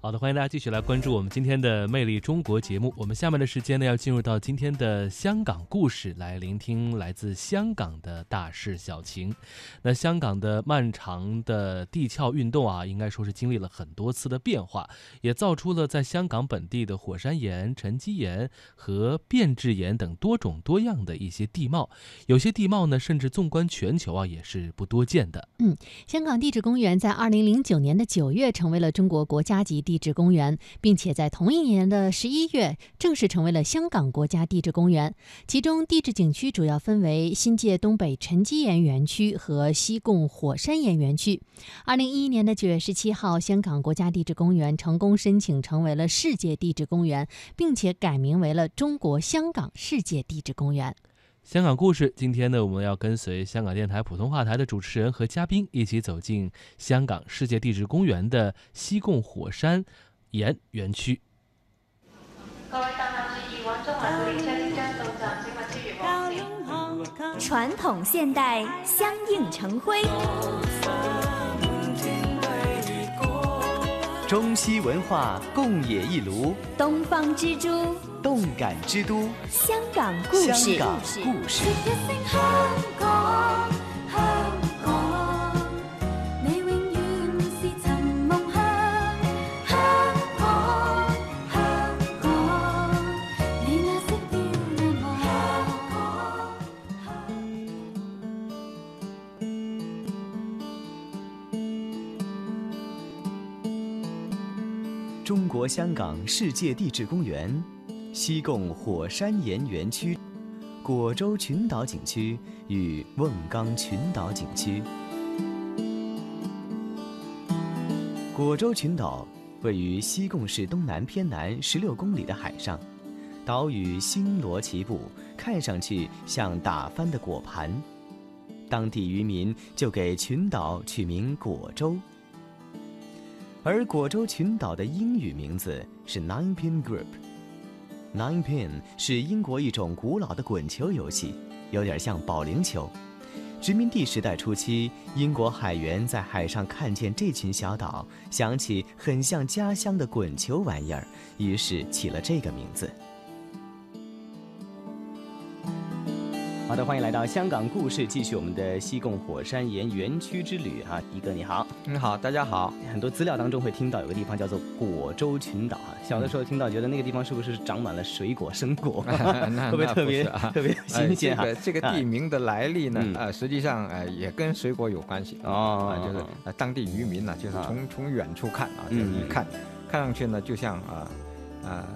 好的，欢迎大家继续来关注我们今天的《魅力中国》节目。我们下面的时间呢，要进入到今天的香港故事，来聆听来自香港的大事小情。那香港的漫长的地壳运动啊，应该说是经历了很多次的变化，也造出了在香港本地的火山岩、沉积岩和变质岩等多种多样的一些地貌。有些地貌呢，甚至纵观全球啊，也是不多见的。嗯，香港地质公园在二零零九年的九月成为了中国国家级。地质公园，并且在同一年的十一月正式成为了香港国家地质公园。其中，地质景区主要分为新界东北沉积岩园区和西贡火山岩园区。二零一一年的九月十七号，香港国家地质公园成功申请成为了世界地质公园，并且改名为了中国香港世界地质公园。香港故事，今天呢，我们要跟随香港电台普通话台的主持人和嘉宾一起走进香港世界地质公园的西贡火山岩园区。传统现代相映成辉，中西文化共冶一炉，东方之珠。动感之都，香港故事。香港故事。中国香港世界地质公园。西贡火山岩园区、果洲群岛景区与瓮冈群岛景区。果洲群岛位于西贡市东南偏南十六公里的海上，岛屿星罗棋布，看上去像打翻的果盘。当地渔民就给群岛取名果洲，而果州群岛的英语名字是 Nine Pin Group。Nine Pin 是英国一种古老的滚球游戏，有点像保龄球。殖民地时代初期，英国海员在海上看见这群小岛，想起很像家乡的滚球玩意儿，于是起了这个名字。好的，欢迎来到香港故事，继续我们的西贡火山岩园区之旅啊！一哥你好，你好，大家好。很多资料当中会听到有个地方叫做果洲群岛啊，小的时候听到觉得那个地方是不是长满了水果生果？会不会特别特别新鲜啊？这个地名的来历呢，呃，实际上呃也跟水果有关系哦，就是当地渔民呢，就是从从远处看啊，就是一看，看上去呢就像啊啊，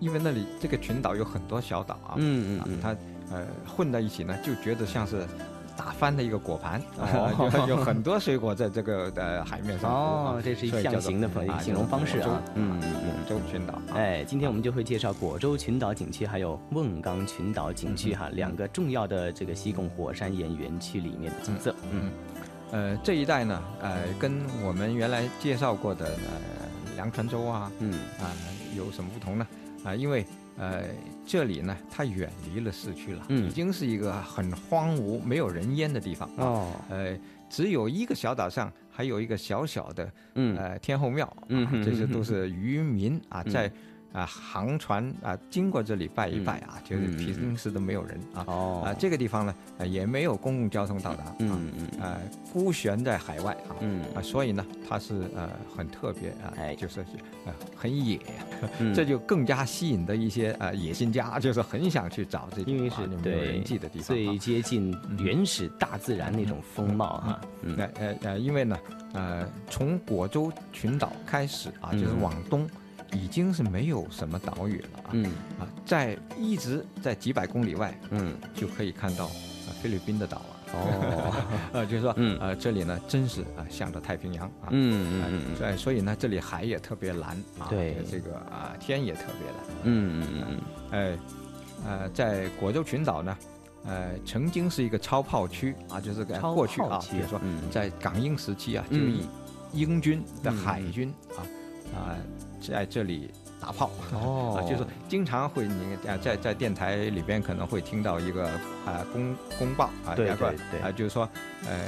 因为那里这个群岛有很多小岛啊，嗯嗯，它。呃，混在一起呢，就觉得像是打翻的一个果盘，有很多水果在这个呃海面上。哦，这是一象形的形容方式啊。嗯嗯，果洲群岛。哎，今天我们就会介绍果洲群岛景区，还有瓮冈群岛景区哈，两个重要的这个西贡火山岩园区里面的景色。嗯，呃，这一带呢，呃，跟我们原来介绍过的呃梁船洲啊，嗯啊，有什么不同呢？啊，因为。呃，这里呢，它远离了市区了，已经是一个很荒芜、没有人烟的地方哦。呃，只有一个小岛上还有一个小小的，呃，天后庙，嗯，这些都是渔民啊在。啊，航船啊，经过这里拜一拜啊，就是平时都没有人啊。哦。啊，这个地方呢，也没有公共交通到达。嗯嗯。啊，孤悬在海外啊。嗯。啊，所以呢，它是呃很特别啊，就说是呃很野，这就更加吸引的一些呃野心家，就是很想去找这因为是没有人迹的地方，最接近原始大自然那种风貌哈。嗯。呃呃，因为呢，呃，从果州群岛开始啊，就是往东。已经是没有什么岛屿了啊，嗯。啊，在一直在几百公里外，嗯，就可以看到菲律宾的岛了。哦，呃，就是说，嗯，呃，这里呢，真是啊，向着太平洋啊，嗯嗯嗯，所以所以呢，这里海也特别蓝啊，对，这个啊，天也特别蓝，嗯嗯嗯，哎，呃，在果洲群岛呢，呃，曾经是一个超炮区啊，就是过去啊，比如说在港英时期啊，就以英军的海军啊啊。在这里打炮。哦，就是经常会你啊，在在电台里边可能会听到一个啊公公报啊，对对对。啊，就是说呃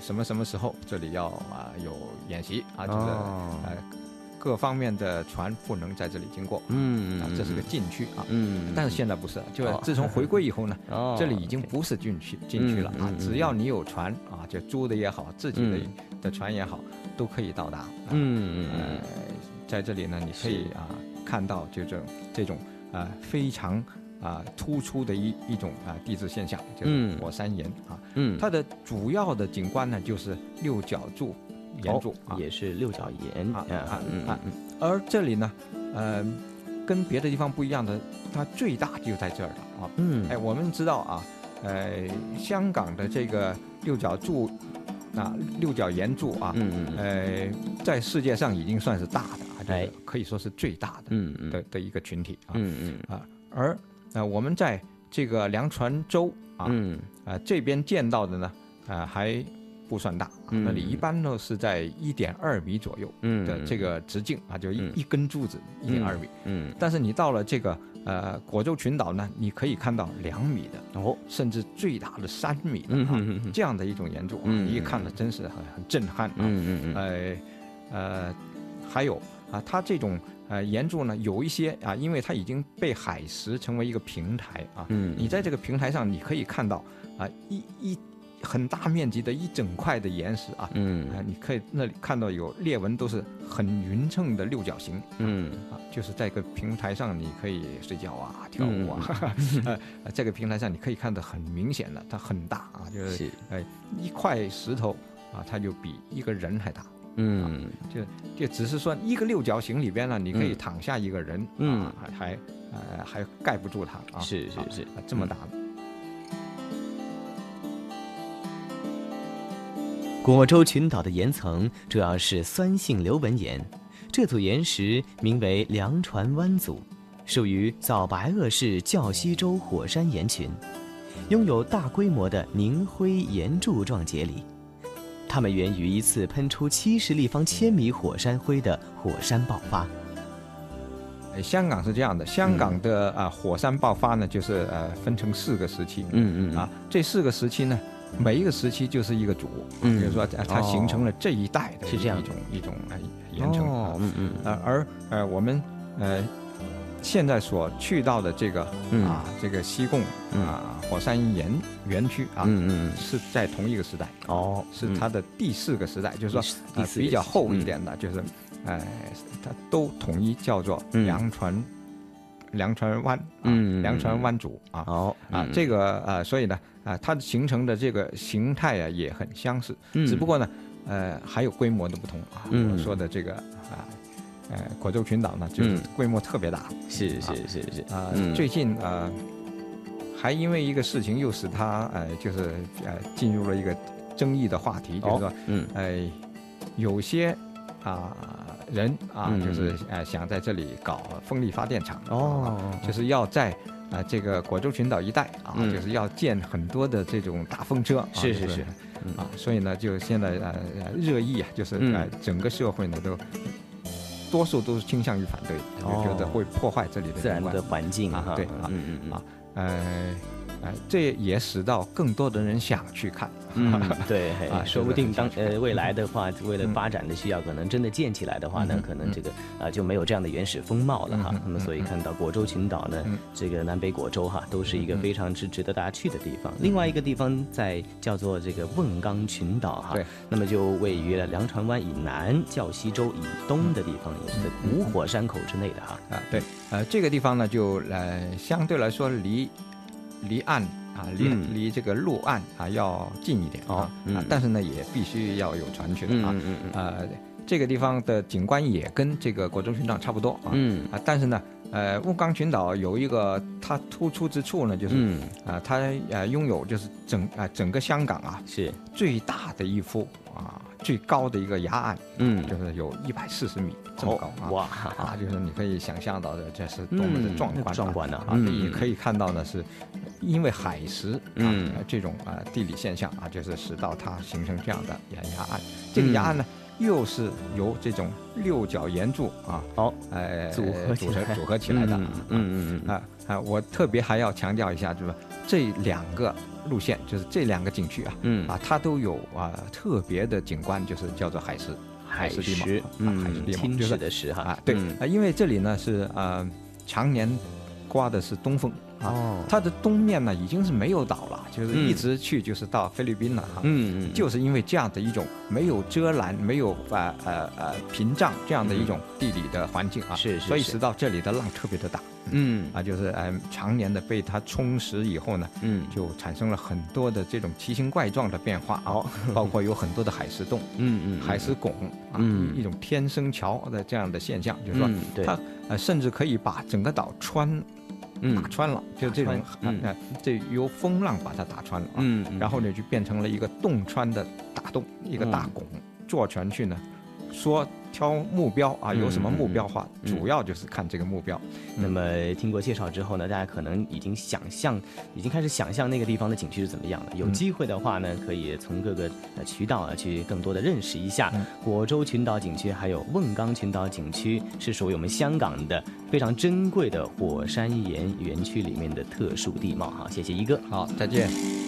什么什么时候这里要啊有演习啊，就是呃各方面的船不能在这里经过，嗯啊，这是个禁区啊，嗯，但是现在不是，就自从回归以后呢，这里已经不是禁区禁区了啊，只要你有船啊，就租的也好，自己的的船也好，都可以到达，嗯嗯，在这里呢，你可以啊看到就这这种啊非常。啊，突出的一一种啊地质现象，就是火山岩啊。嗯，它的主要的景观呢，就是六角柱岩柱啊，也是六角岩啊啊嗯啊。而这里呢，呃，跟别的地方不一样的，它最大就在这儿了啊。嗯，哎，我们知道啊，呃，香港的这个六角柱啊，六角岩柱啊，嗯嗯，呃，在世界上已经算是大的啊，哎，可以说是最大的，嗯嗯。的的一个群体啊，嗯嗯。啊，而呃我们在这个梁船洲啊，嗯，啊这边见到的呢，啊还不算大，那里一般都是在一点二米左右的这个直径啊，就一一根柱子一点二米，嗯，但是你到了这个呃果洲群岛呢，你可以看到两米的哦，甚至最大的三米的啊，这样的一种岩柱啊，一看呢真是很很震撼啊，嗯嗯嗯，呃呃，还有啊，它这种。呃，岩柱呢有一些啊，因为它已经被海蚀成为一个平台啊。嗯。你在这个平台上，你可以看到啊，一一很大面积的一整块的岩石啊。嗯。啊，你可以那里看到有裂纹，都是很匀称的六角形。嗯。啊，就是在一个平台上，你可以睡觉啊，跳舞啊。呃，这个平台上你可以看得很明显的，它很大啊，就是哎一块石头啊，它就比一个人还大。嗯，就就只是说一个六角形里边呢，你可以躺下一个人，嗯，还还呃还盖不住它啊，是是是，这么大。果州群岛的岩层主要是酸性流纹岩，这组岩石名为梁船湾组，属于早白垩世较西洲火山岩群，拥有大规模的凝灰岩柱状节理。它们源于一次喷出七十立方千米火山灰的火山爆发。香港是这样的，香港的啊火山爆发呢，就是呃分成四个时期。嗯嗯啊，这四个时期呢，每一个时期就是一个组，比如说它形成了这一代的是这样一种一种岩层。哦嗯嗯。呃而呃我们呃。现在所去到的这个啊，这个西贡啊火山岩园区啊，嗯嗯，是在同一个时代哦，是它的第四个时代，就是说啊比较厚一点的，就是哎，它都统一叫做梁船梁船湾啊，梁船湾组啊哦啊这个呃，所以呢啊它形成的这个形态啊也很相似，只不过呢呃还有规模的不同啊，我说的这个啊。呃，果洲群岛呢，就是规模特别大，是是是是啊。最近啊，还因为一个事情，又使它呃，就是呃，进入了一个争议的话题，就是说，嗯，呃，有些啊人啊，就是呃，想在这里搞风力发电厂，哦，就是要在啊这个果洲群岛一带啊，就是要建很多的这种大风车，是是是，啊，所以呢，就现在呃热议啊，就是呃整个社会呢都。多数都是倾向于反对，就觉得会破坏这里的自然的环境啊，对啊，嗯嗯啊，呃。这也使到更多的人想去看，嗯，对，啊说不定当呃未来的话，为了发展的需要，可能真的建起来的话呢，可能这个啊就没有这样的原始风貌了哈。那么所以看到果洲群岛呢，这个南北果洲哈，都是一个非常之值得大家去的地方。另外一个地方在叫做这个瓮冈群岛哈，对，那么就位于了凉船湾以南、较西洲以东的地方，也是在五火山口之内的哈。啊，对，呃，这个地方呢，就呃相对来说离。离岸啊，离离这个陆岸啊要近一点啊，啊，但是呢也必须要有船去的啊，呃，这个地方的景观也跟这个国中群岛差不多啊，啊，但是呢，呃，雾冈群岛有一个它突出之处呢，就是啊，它呃拥有就是整啊整个香港啊是。最大的一幅啊。最高的一个崖岸，嗯，就是有一百四十米这么高啊！哇啊，就是你可以想象到的，这是多么的壮观壮观的啊！也可以看到呢，是因为海蚀啊这种啊地理现象啊，就是使到它形成这样的岩崖岸。这个崖岸呢，又是由这种六角岩柱啊，好，哎，组合组成组合起来的。嗯嗯嗯啊啊！我特别还要强调一下，就是这两个。路线就是这两个景区啊，嗯啊，它都有啊特别的景观，就是叫做海狮，海蚀地貌，嗯，海蚀地貌就是的蚀哈啊，对啊，因为这里呢是呃常年刮的是东风。哦，它的东面呢已经是没有岛了，就是一直去就是到菲律宾了哈。嗯嗯，就是因为这样的一种没有遮拦、没有呃呃呃屏障这样的一种地理的环境啊，是，所以使到这里的浪特别的大。嗯，啊，就是呃常年的被它充实以后呢，嗯，就产生了很多的这种奇形怪状的变化哦，包括有很多的海石洞，嗯嗯，海石拱啊，一种天生桥的这样的现象，就是说它呃甚至可以把整个岛穿。打穿了，就这种，哎，这由风浪把它打穿了啊，然后呢就变成了一个洞穿的大洞，一个大拱，坐船去呢，说。挑目标啊，有什么目标话，主要就是看这个目标。那么听过介绍之后呢，大家可能已经想象，已经开始想象那个地方的景区是怎么样的。有机会的话呢，可以从各个渠道啊去更多的认识一下果洲群岛景区，还有瓮冈群岛景区，是属于我们香港的非常珍贵的火山岩园区里面的特殊地貌。好，谢谢一哥，好，再见。